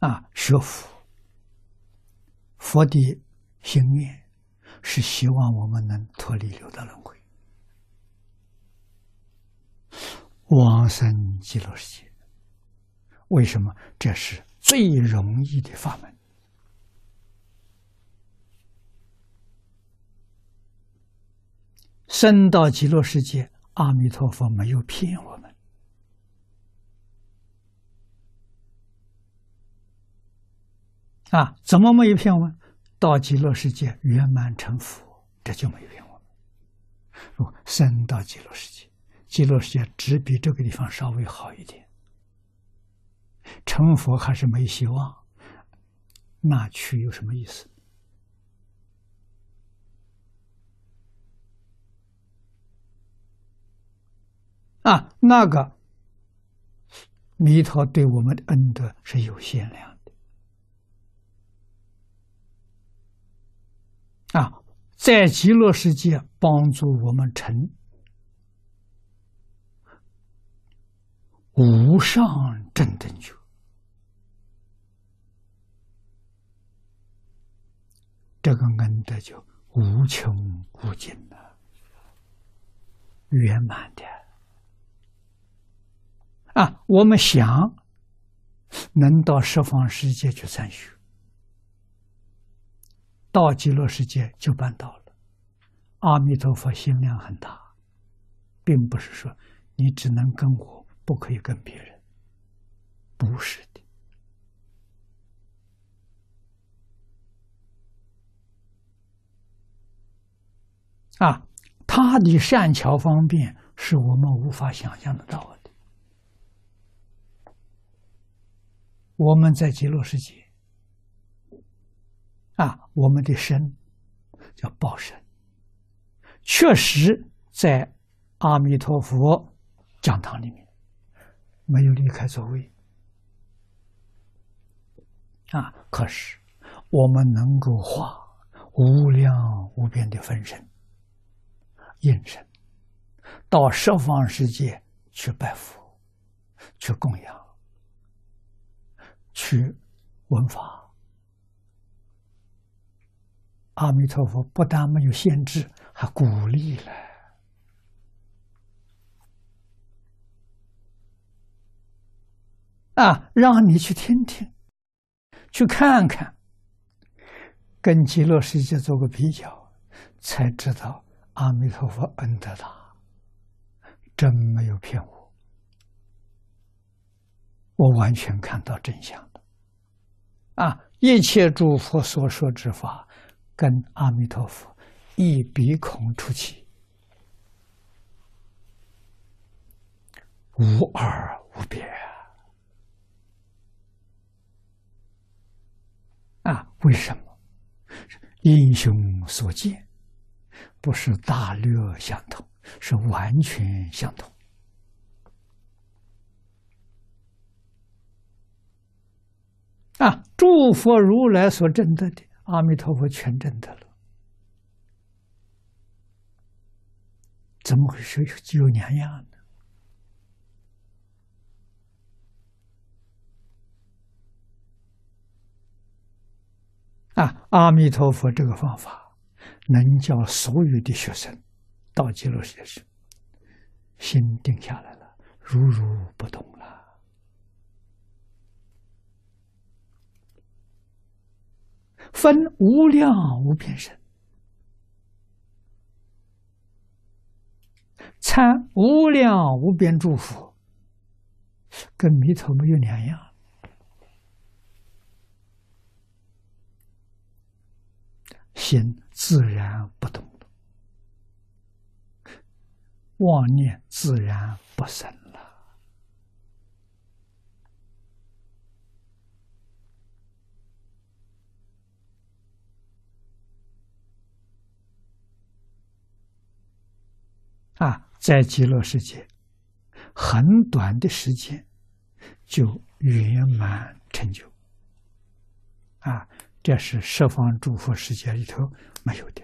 啊，学佛，佛的心愿是希望我们能脱离六道轮回，往生极乐世界。为什么？这是最容易的法门。生到极乐世界，阿弥陀佛没有骗我啊！怎么没有骗我们？到极乐世界圆满成佛，这就没有骗我们。说生到极乐世界，极乐世界只比这个地方稍微好一点，成佛还是没希望，那去有什么意思？啊，那个弥陀对我们的恩德是有限量的。在极乐世界帮助我们成无上正等觉，这个恩德就无穷无尽了，圆满的。啊，我们想能到十方世界去参学，到极乐世界就办到了。阿弥陀佛心量很大，并不是说你只能跟我，不可以跟别人，不是的。啊，他的善巧方便是我们无法想象得到的。我们在极乐世界，我们的身叫报身，确实在阿弥陀佛讲堂里面没有离开座位，啊，可是我们能够化无量无边的分身、应身，到十方世界去拜佛，去供养。去闻法，阿弥陀佛不但没有限制，还鼓励了啊！让你去听听，去看看，跟极乐世界做个比较，才知道阿弥陀佛恩德大，真没有骗我，我完全看到真相了。啊！一切诸佛所说之法，跟阿弥陀佛一鼻孔出气，无二无别啊！为什么？英雄所见，不是大略相同，是完全相同。啊！诸佛如来所证得的，阿弥陀佛全证得了，怎么会是有两样呢？啊！阿弥陀佛这个方法，能叫所有的学生到极乐世界时，心定下来了，如如不动了。分无量无边身，参无量无边祝福，跟弥陀没有两样，心自然不动妄念自然不生。啊，在极乐世界，很短的时间就圆满成就。啊，这是十方诸佛世界里头没有的。